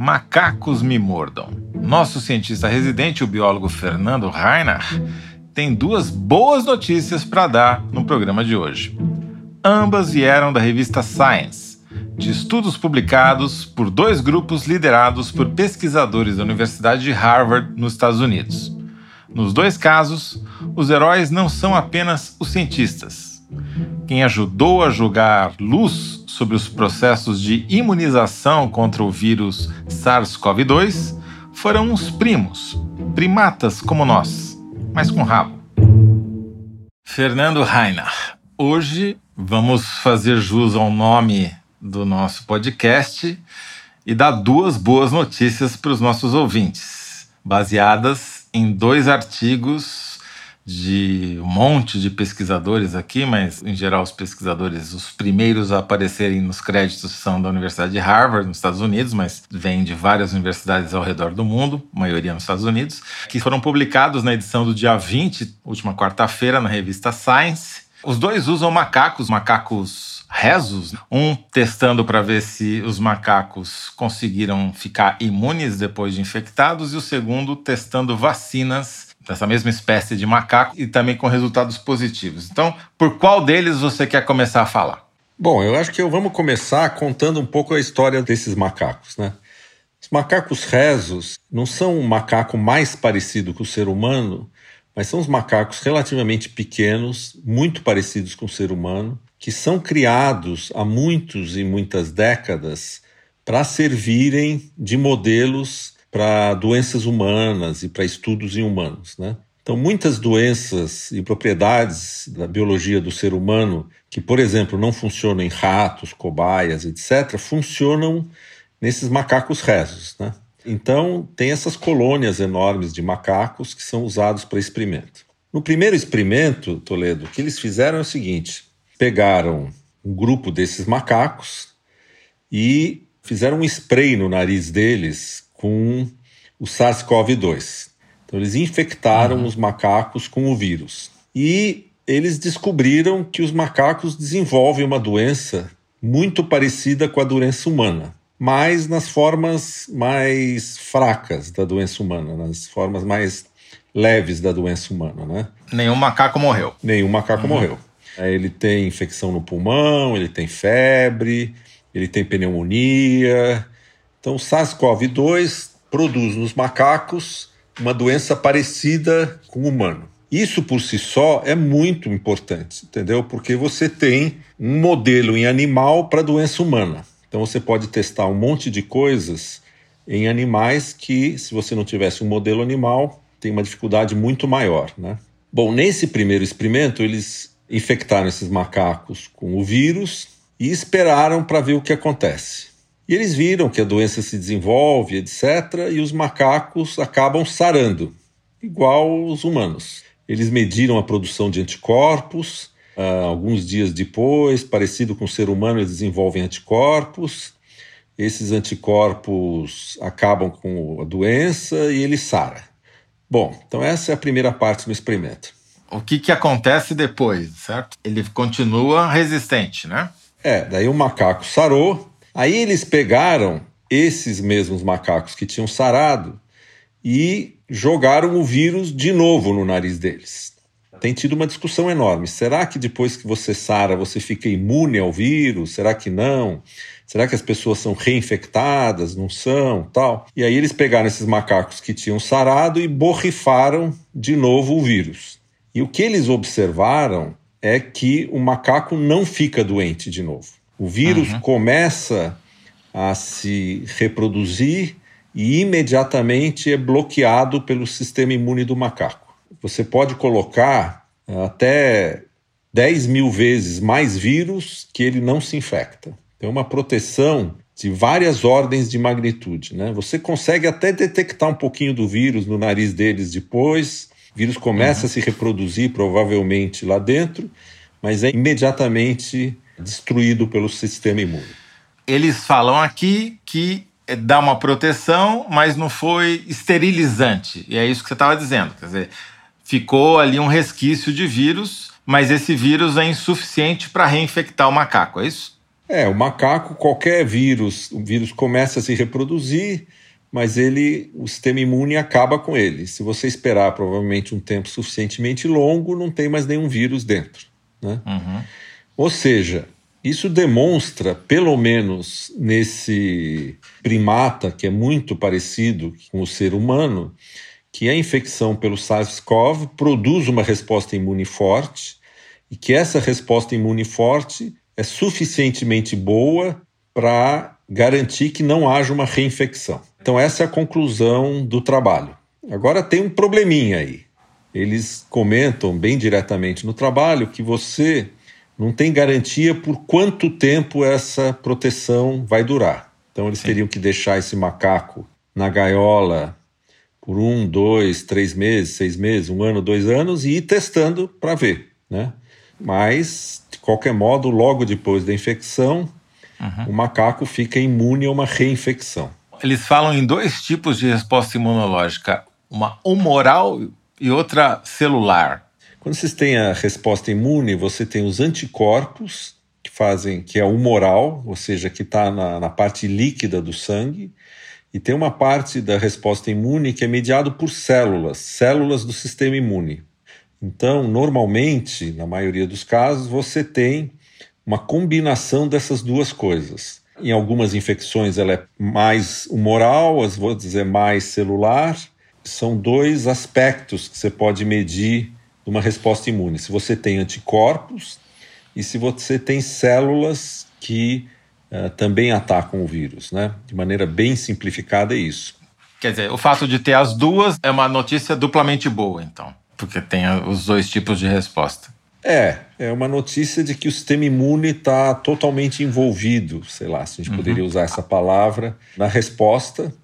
Macacos me mordam. Nosso cientista residente, o biólogo Fernando Reinach, tem duas boas notícias para dar no programa de hoje. Ambas vieram da revista Science, de estudos publicados por dois grupos liderados por pesquisadores da Universidade de Harvard, nos Estados Unidos. Nos dois casos, os heróis não são apenas os cientistas. Quem ajudou a jogar luz sobre os processos de imunização contra o vírus SARS-CoV-2 foram uns primos, primatas como nós, mas com rabo. Fernando Reinach. Hoje vamos fazer jus ao nome do nosso podcast e dar duas boas notícias para os nossos ouvintes, baseadas em dois artigos de um monte de pesquisadores aqui, mas em geral os pesquisadores, os primeiros a aparecerem nos créditos são da Universidade de Harvard, nos Estados Unidos, mas vêm de várias universidades ao redor do mundo, maioria nos Estados Unidos, que foram publicados na edição do dia 20, última quarta-feira, na revista Science. Os dois usam macacos, macacos rezos, um testando para ver se os macacos conseguiram ficar imunes depois de infectados, e o segundo testando vacinas dessa mesma espécie de macaco e também com resultados positivos. Então, por qual deles você quer começar a falar? Bom, eu acho que vamos começar contando um pouco a história desses macacos, né? Os macacos rezos não são um macaco mais parecido com o ser humano, mas são os macacos relativamente pequenos, muito parecidos com o ser humano, que são criados há muitos e muitas décadas para servirem de modelos para doenças humanas e para estudos em humanos. Né? Então, muitas doenças e propriedades da biologia do ser humano, que, por exemplo, não funcionam em ratos, cobaias, etc., funcionam nesses macacos rezos. Né? Então, tem essas colônias enormes de macacos que são usados para experimento. No primeiro experimento, Toledo, o que eles fizeram é o seguinte: pegaram um grupo desses macacos e fizeram um spray no nariz deles com o SARS-CoV-2. Então, eles infectaram uhum. os macacos com o vírus. E eles descobriram que os macacos desenvolvem uma doença muito parecida com a doença humana, mas nas formas mais fracas da doença humana, nas formas mais leves da doença humana, né? Nenhum macaco morreu. Nenhum macaco uhum. morreu. Ele tem infecção no pulmão, ele tem febre, ele tem pneumonia. Então, o SARS-CoV-2 produz nos macacos uma doença parecida com o humano. Isso por si só é muito importante, entendeu? Porque você tem um modelo em animal para doença humana. Então você pode testar um monte de coisas em animais que, se você não tivesse um modelo animal, tem uma dificuldade muito maior, né? Bom, nesse primeiro experimento, eles infectaram esses macacos com o vírus e esperaram para ver o que acontece. E eles viram que a doença se desenvolve, etc., e os macacos acabam sarando, igual os humanos. Eles mediram a produção de anticorpos. Uh, alguns dias depois, parecido com o ser humano, eles desenvolvem anticorpos. Esses anticorpos acabam com a doença e ele sara. Bom, então essa é a primeira parte do experimento o que, que acontece depois, certo? Ele continua resistente, né? É, daí o macaco sarou. Aí eles pegaram esses mesmos macacos que tinham sarado e jogaram o vírus de novo no nariz deles. Tem tido uma discussão enorme. Será que depois que você sara você fica imune ao vírus? Será que não? Será que as pessoas são reinfectadas? Não são? Tal. E aí eles pegaram esses macacos que tinham sarado e borrifaram de novo o vírus. E o que eles observaram é que o macaco não fica doente de novo. O vírus uhum. começa a se reproduzir e imediatamente é bloqueado pelo sistema imune do macaco. Você pode colocar eh, até 10 mil vezes mais vírus que ele não se infecta. Tem uma proteção de várias ordens de magnitude. Né? Você consegue até detectar um pouquinho do vírus no nariz deles depois, o vírus começa uhum. a se reproduzir provavelmente lá dentro, mas é imediatamente destruído pelo sistema imune. Eles falam aqui que dá uma proteção, mas não foi esterilizante. E é isso que você estava dizendo. Quer dizer, ficou ali um resquício de vírus, mas esse vírus é insuficiente para reinfectar o macaco, é isso? É, o macaco, qualquer vírus, o vírus começa a se reproduzir, mas ele, o sistema imune acaba com ele. Se você esperar provavelmente um tempo suficientemente longo, não tem mais nenhum vírus dentro. Né? Uhum. Ou seja, isso demonstra, pelo menos nesse primata, que é muito parecido com o ser humano, que a infecção pelo SARS-CoV produz uma resposta imune forte e que essa resposta imune forte é suficientemente boa para garantir que não haja uma reinfecção. Então, essa é a conclusão do trabalho. Agora, tem um probleminha aí. Eles comentam bem diretamente no trabalho que você não tem garantia por quanto tempo essa proteção vai durar. Então, eles Sim. teriam que deixar esse macaco na gaiola por um, dois, três meses, seis meses, um ano, dois anos e ir testando para ver, né? Mas, de qualquer modo, logo depois da infecção, uhum. o macaco fica imune a uma reinfecção. Eles falam em dois tipos de resposta imunológica, uma humoral e outra celular. Quando vocês têm a resposta imune, você tem os anticorpos, que fazem, que é humoral, ou seja, que está na, na parte líquida do sangue, e tem uma parte da resposta imune que é mediado por células, células do sistema imune. Então, normalmente, na maioria dos casos, você tem uma combinação dessas duas coisas. Em algumas infecções ela é mais humoral, as vou dizer mais celular. São dois aspectos que você pode medir uma resposta imune. Se você tem anticorpos e se você tem células que uh, também atacam o vírus, né? De maneira bem simplificada é isso. Quer dizer, o fato de ter as duas é uma notícia duplamente boa, então porque tem os dois tipos de resposta. É, é uma notícia de que o sistema imune está totalmente envolvido, sei lá, se a gente uhum. poderia usar essa palavra, na resposta.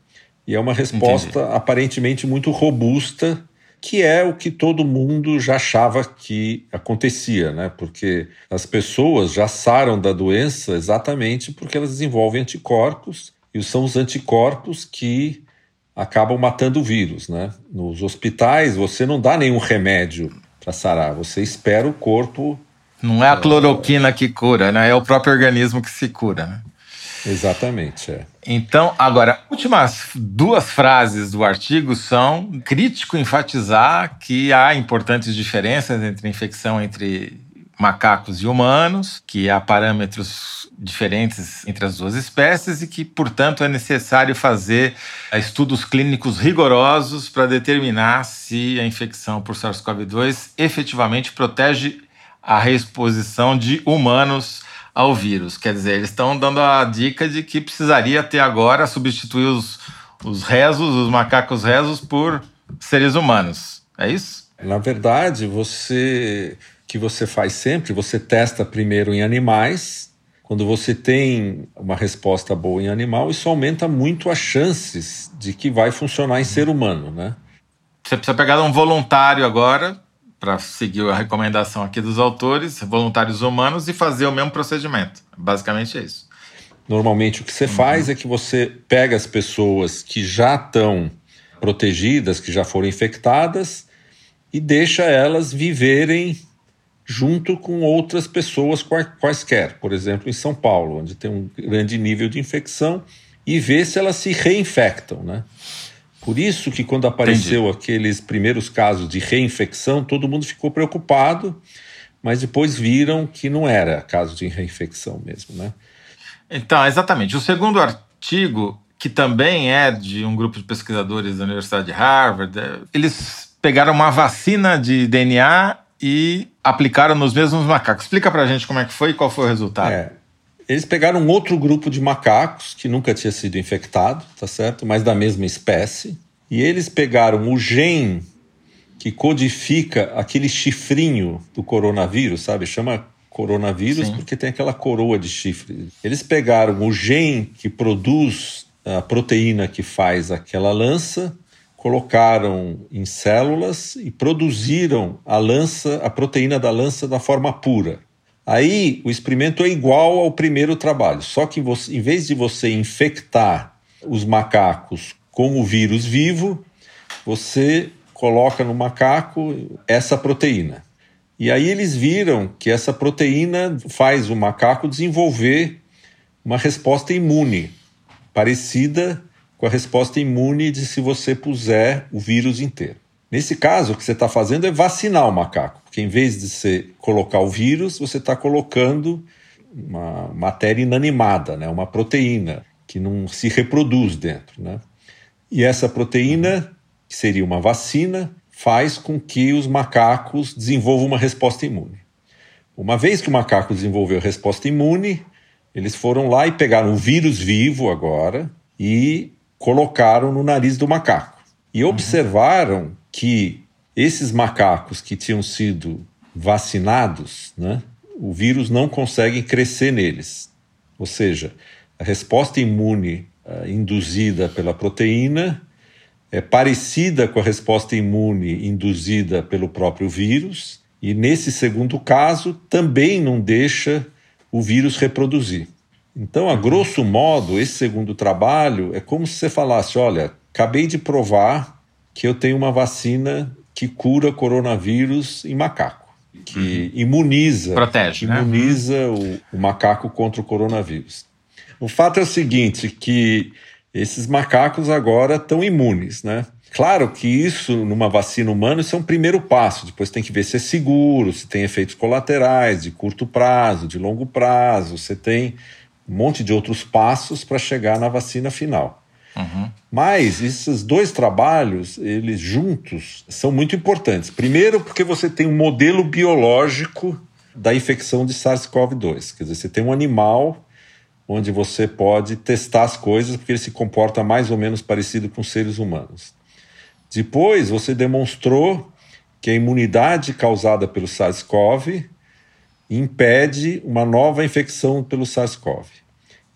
E é uma resposta Entendi. aparentemente muito robusta, que é o que todo mundo já achava que acontecia, né? Porque as pessoas já saram da doença exatamente porque elas desenvolvem anticorpos, e são os anticorpos que acabam matando o vírus, né? Nos hospitais você não dá nenhum remédio para sarar, você espera o corpo. Não é a cloroquina que cura, né? É o próprio organismo que se cura, né? Exatamente, é. Então, agora, últimas duas frases do artigo são crítico enfatizar que há importantes diferenças entre a infecção entre macacos e humanos, que há parâmetros diferentes entre as duas espécies e que, portanto, é necessário fazer estudos clínicos rigorosos para determinar se a infecção por SARS-CoV-2 efetivamente protege a reexposição de humanos ao vírus. Quer dizer, eles estão dando a dica de que precisaria ter agora substituir os, os rezos, os macacos rezos, por seres humanos. É isso? Na verdade, você que você faz sempre, você testa primeiro em animais. Quando você tem uma resposta boa em animal, isso aumenta muito as chances de que vai funcionar em ser humano, né? Você precisa pegar um voluntário agora, para seguir a recomendação aqui dos autores, voluntários humanos, e fazer o mesmo procedimento. Basicamente é isso. Normalmente o que você uhum. faz é que você pega as pessoas que já estão protegidas, que já foram infectadas, e deixa elas viverem junto com outras pessoas quaisquer, por exemplo, em São Paulo, onde tem um grande nível de infecção, e ver se elas se reinfectam, né? Por isso que quando apareceu Entendi. aqueles primeiros casos de reinfecção, todo mundo ficou preocupado, mas depois viram que não era caso de reinfecção mesmo, né? Então, exatamente. O segundo artigo, que também é de um grupo de pesquisadores da Universidade de Harvard, é, eles pegaram uma vacina de DNA e aplicaram nos mesmos macacos. Explica pra gente como é que foi e qual foi o resultado. É. Eles pegaram um outro grupo de macacos que nunca tinha sido infectado, tá certo? Mas da mesma espécie. E eles pegaram o gene que codifica aquele chifrinho do coronavírus, sabe? Chama coronavírus Sim. porque tem aquela coroa de chifre. Eles pegaram o gene que produz a proteína que faz aquela lança, colocaram em células e produziram a lança, a proteína da lança da forma pura. Aí o experimento é igual ao primeiro trabalho, só que você, em vez de você infectar os macacos com o vírus vivo, você coloca no macaco essa proteína. E aí eles viram que essa proteína faz o macaco desenvolver uma resposta imune, parecida com a resposta imune de se você puser o vírus inteiro. Nesse caso, o que você está fazendo é vacinar o macaco, porque em vez de você colocar o vírus, você está colocando uma matéria inanimada, né? uma proteína que não se reproduz dentro. Né? E essa proteína, que seria uma vacina, faz com que os macacos desenvolvam uma resposta imune. Uma vez que o macaco desenvolveu a resposta imune, eles foram lá e pegaram o vírus vivo agora e colocaram no nariz do macaco. E uhum. observaram que esses macacos que tinham sido vacinados, né, o vírus não consegue crescer neles. Ou seja, a resposta imune uh, induzida pela proteína é parecida com a resposta imune induzida pelo próprio vírus, e nesse segundo caso também não deixa o vírus reproduzir. Então, a grosso modo, esse segundo trabalho é como se você falasse: olha, acabei de provar que eu tenho uma vacina que cura coronavírus em macaco, que uhum. imuniza, Protege, né? imuniza o, o macaco contra o coronavírus. O fato é o seguinte, que esses macacos agora estão imunes, né? Claro que isso, numa vacina humana, isso é um primeiro passo. Depois tem que ver se é seguro, se tem efeitos colaterais de curto prazo, de longo prazo. Você tem um monte de outros passos para chegar na vacina final. Uhum. Mas esses dois trabalhos, eles juntos, são muito importantes. Primeiro, porque você tem um modelo biológico da infecção de SARS-CoV-2. Quer dizer, você tem um animal onde você pode testar as coisas, porque ele se comporta mais ou menos parecido com seres humanos. Depois, você demonstrou que a imunidade causada pelo SARS-CoV impede uma nova infecção pelo SARS-CoV.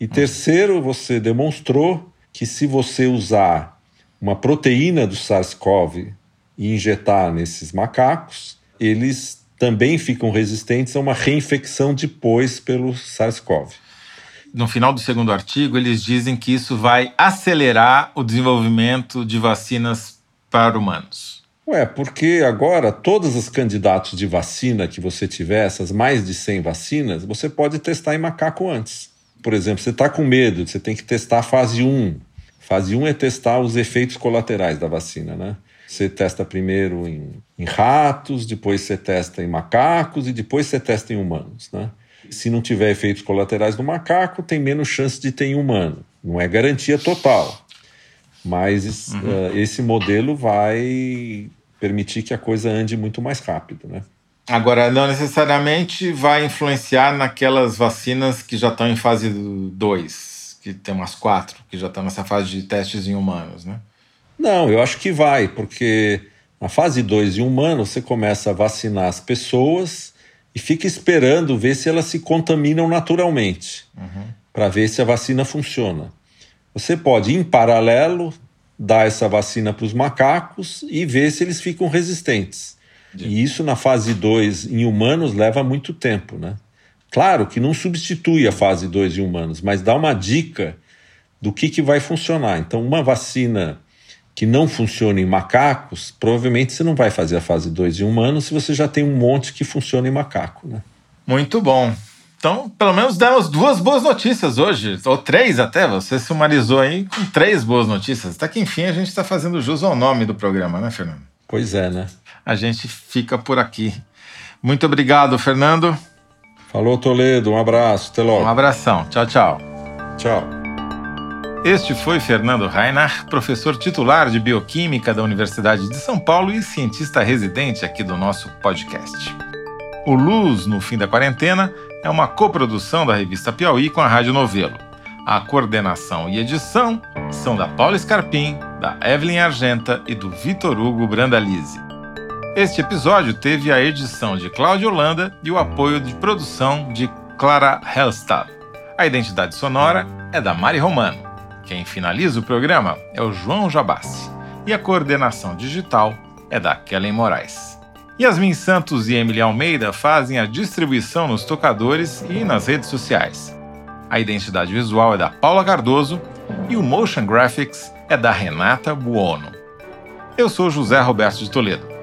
E terceiro, você demonstrou que se você usar uma proteína do SARS-CoV e injetar nesses macacos, eles também ficam resistentes a uma reinfecção depois pelo SARS-CoV no final do segundo artigo, eles dizem que isso vai acelerar o desenvolvimento de vacinas para humanos. Ué, porque agora todos os candidatos de vacina que você tiver, essas mais de 100 vacinas, você pode testar em macaco antes. Por exemplo, você está com medo, você tem que testar a fase 1. Fase 1 é testar os efeitos colaterais da vacina, né? Você testa primeiro em, em ratos, depois você testa em macacos e depois você testa em humanos, né? Se não tiver efeitos colaterais no macaco, tem menos chance de ter em humano. Não é garantia total. Mas uhum. uh, esse modelo vai permitir que a coisa ande muito mais rápido, né? Agora, não necessariamente vai influenciar naquelas vacinas que já estão em fase 2, que tem umas quatro, que já estão nessa fase de testes em humanos, né? Não, eu acho que vai, porque na fase 2 em humanos você começa a vacinar as pessoas e fica esperando ver se elas se contaminam naturalmente, uhum. para ver se a vacina funciona. Você pode, em paralelo, dar essa vacina para os macacos e ver se eles ficam resistentes. E isso na fase 2 em humanos leva muito tempo, né? Claro que não substitui a fase 2 em humanos, mas dá uma dica do que, que vai funcionar. Então, uma vacina que não funciona em macacos, provavelmente você não vai fazer a fase 2 em humanos se você já tem um monte que funciona em macaco. Né? Muito bom. Então, pelo menos demos duas boas notícias hoje, ou três até. Você sumarizou aí com três boas notícias. Até que enfim a gente está fazendo jus ao nome do programa, né, Fernando? Pois é, né? A gente fica por aqui. Muito obrigado, Fernando. Falou, Toledo. Um abraço. Até logo. Um abração. Tchau, tchau. Tchau. Este foi Fernando Reinach, professor titular de Bioquímica da Universidade de São Paulo e cientista residente aqui do nosso podcast. O Luz no Fim da Quarentena é uma coprodução da revista Piauí com a Rádio Novelo. A coordenação e edição são da Paula Scarpim, da Evelyn Argenta e do Vitor Hugo Brandalize. Este episódio teve a edição de Cláudio Holanda e o apoio de produção de Clara Hellstad. A identidade sonora é da Mari Romano. Quem finaliza o programa é o João Jabassi. E a coordenação digital é da Kellen Moraes. Yasmin Santos e Emily Almeida fazem a distribuição nos tocadores e nas redes sociais. A identidade visual é da Paula Cardoso e o Motion Graphics é da Renata Buono. Eu sou José Roberto de Toledo.